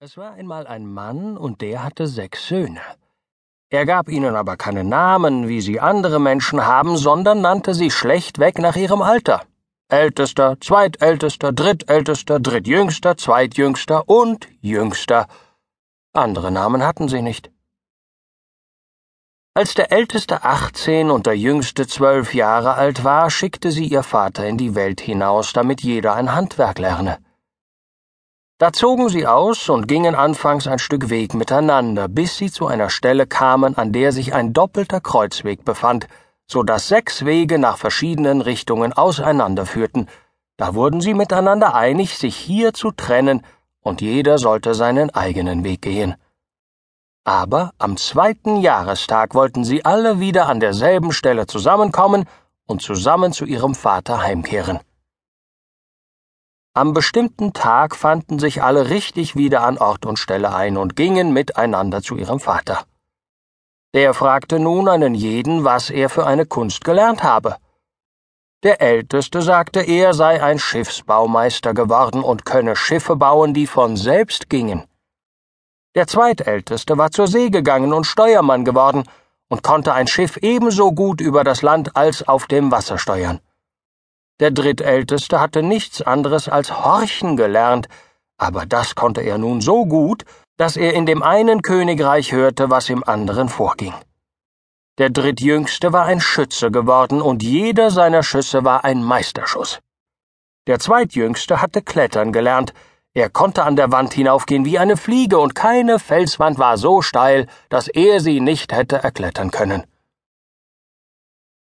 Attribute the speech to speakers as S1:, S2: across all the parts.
S1: Es war einmal ein Mann, und der hatte sechs Söhne. Er gab ihnen aber keine Namen, wie sie andere Menschen haben, sondern nannte sie schlechtweg nach ihrem Alter. Ältester, Zweitältester, Drittältester, Drittjüngster, Zweitjüngster und Jüngster. Andere Namen hatten sie nicht. Als der Älteste achtzehn und der Jüngste zwölf Jahre alt war, schickte sie ihr Vater in die Welt hinaus, damit jeder ein Handwerk lerne. Da zogen sie aus und gingen anfangs ein Stück Weg miteinander, bis sie zu einer Stelle kamen, an der sich ein doppelter Kreuzweg befand, so dass sechs Wege nach verschiedenen Richtungen auseinanderführten. Da wurden sie miteinander einig, sich hier zu trennen, und jeder sollte seinen eigenen Weg gehen. Aber am zweiten Jahrestag wollten sie alle wieder an derselben Stelle zusammenkommen und zusammen zu ihrem Vater heimkehren. Am bestimmten Tag fanden sich alle richtig wieder an Ort und Stelle ein und gingen miteinander zu ihrem Vater. Der fragte nun einen jeden, was er für eine Kunst gelernt habe. Der Älteste sagte, er sei ein Schiffsbaumeister geworden und könne Schiffe bauen, die von selbst gingen. Der Zweitälteste war zur See gegangen und Steuermann geworden und konnte ein Schiff ebenso gut über das Land als auf dem Wasser steuern. Der Drittälteste hatte nichts anderes als Horchen gelernt, aber das konnte er nun so gut, dass er in dem einen Königreich hörte, was im anderen vorging. Der Drittjüngste war ein Schütze geworden, und jeder seiner Schüsse war ein Meisterschuss. Der Zweitjüngste hatte Klettern gelernt, er konnte an der Wand hinaufgehen wie eine Fliege, und keine Felswand war so steil, dass er sie nicht hätte erklettern können.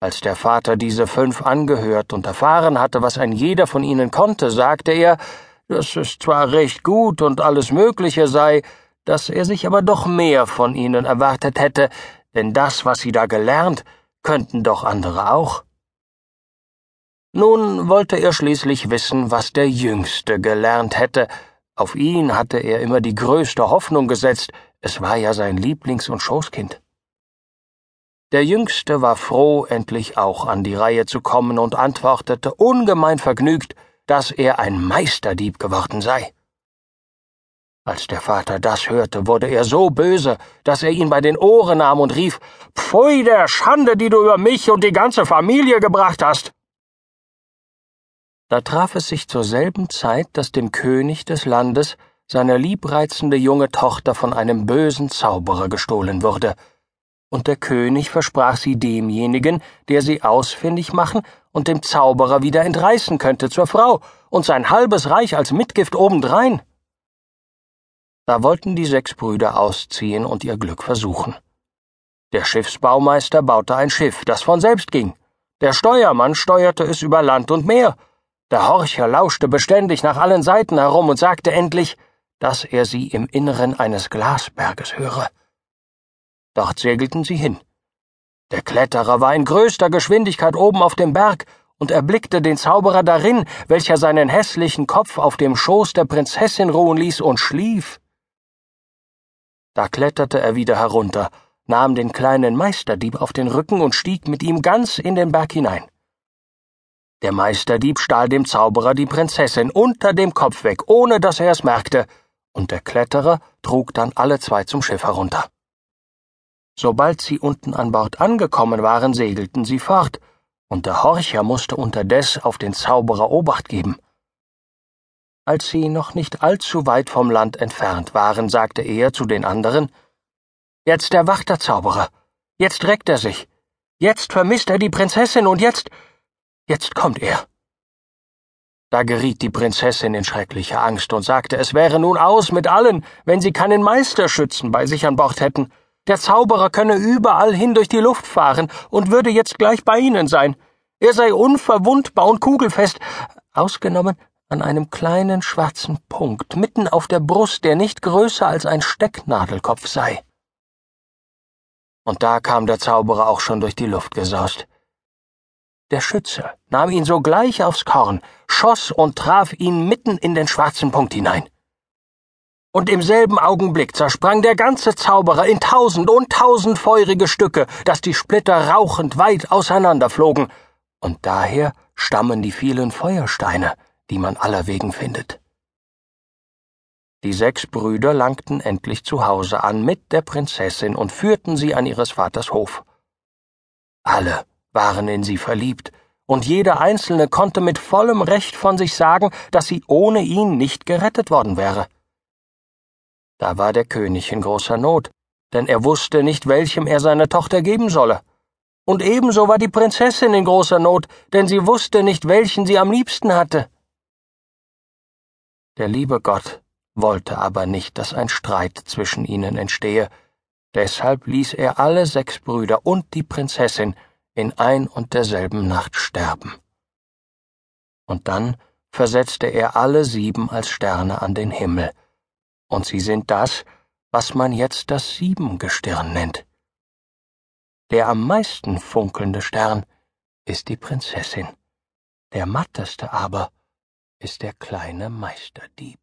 S1: Als der Vater diese fünf angehört und erfahren hatte, was ein jeder von ihnen konnte, sagte er, dass es zwar recht gut und alles Mögliche sei, dass er sich aber doch mehr von ihnen erwartet hätte, denn das, was sie da gelernt, könnten doch andere auch. Nun wollte er schließlich wissen, was der Jüngste gelernt hätte. Auf ihn hatte er immer die größte Hoffnung gesetzt, es war ja sein Lieblings- und Schoßkind. Der Jüngste war froh, endlich auch an die Reihe zu kommen und antwortete ungemein vergnügt, dass er ein Meisterdieb geworden sei. Als der Vater das hörte, wurde er so böse, dass er ihn bei den Ohren nahm und rief Pfui der Schande, die du über mich und die ganze Familie gebracht hast. Da traf es sich zur selben Zeit, dass dem König des Landes seine liebreizende junge Tochter von einem bösen Zauberer gestohlen wurde, und der König versprach sie demjenigen, der sie ausfindig machen und dem Zauberer wieder entreißen könnte zur Frau und sein halbes Reich als Mitgift obendrein. Da wollten die sechs Brüder ausziehen und ihr Glück versuchen. Der Schiffsbaumeister baute ein Schiff, das von selbst ging. Der Steuermann steuerte es über Land und Meer. Der Horcher lauschte beständig nach allen Seiten herum und sagte endlich, dass er sie im Inneren eines Glasberges höre. Dort segelten sie hin. Der Kletterer war in größter Geschwindigkeit oben auf dem Berg und erblickte den Zauberer darin, welcher seinen hässlichen Kopf auf dem Schoß der Prinzessin ruhen ließ und schlief. Da kletterte er wieder herunter, nahm den kleinen Meisterdieb auf den Rücken und stieg mit ihm ganz in den Berg hinein. Der Meisterdieb stahl dem Zauberer die Prinzessin unter dem Kopf weg, ohne dass er es merkte, und der Kletterer trug dann alle zwei zum Schiff herunter. Sobald sie unten an Bord angekommen waren, segelten sie fort, und der Horcher musste unterdes auf den Zauberer Obacht geben. Als sie noch nicht allzu weit vom Land entfernt waren, sagte er zu den anderen Jetzt erwacht der Zauberer, jetzt reckt er sich, jetzt vermisst er die Prinzessin und jetzt jetzt kommt er. Da geriet die Prinzessin in schreckliche Angst und sagte, es wäre nun aus mit allen, wenn sie keinen Meisterschützen bei sich an Bord hätten. Der Zauberer könne überall hin durch die Luft fahren und würde jetzt gleich bei ihnen sein. Er sei unverwundbar und kugelfest, ausgenommen an einem kleinen schwarzen Punkt mitten auf der Brust, der nicht größer als ein Stecknadelkopf sei. Und da kam der Zauberer auch schon durch die Luft gesaust. Der Schütze nahm ihn sogleich aufs Korn, schoss und traf ihn mitten in den schwarzen Punkt hinein und im selben Augenblick zersprang der ganze Zauberer in tausend und tausend feurige Stücke, dass die Splitter rauchend weit auseinanderflogen, und daher stammen die vielen Feuersteine, die man allerwegen findet. Die sechs Brüder langten endlich zu Hause an mit der Prinzessin und führten sie an ihres Vaters Hof. Alle waren in sie verliebt, und jeder Einzelne konnte mit vollem Recht von sich sagen, dass sie ohne ihn nicht gerettet worden wäre. Da war der König in großer Not, denn er wusste nicht, welchem er seine Tochter geben solle. Und ebenso war die Prinzessin in großer Not, denn sie wusste nicht, welchen sie am liebsten hatte. Der liebe Gott wollte aber nicht, dass ein Streit zwischen ihnen entstehe, deshalb ließ er alle sechs Brüder und die Prinzessin in ein und derselben Nacht sterben. Und dann versetzte er alle sieben als Sterne an den Himmel, und sie sind das, was man jetzt das Siebengestirn nennt. Der am meisten funkelnde Stern ist die Prinzessin, der matteste aber ist der kleine Meisterdieb.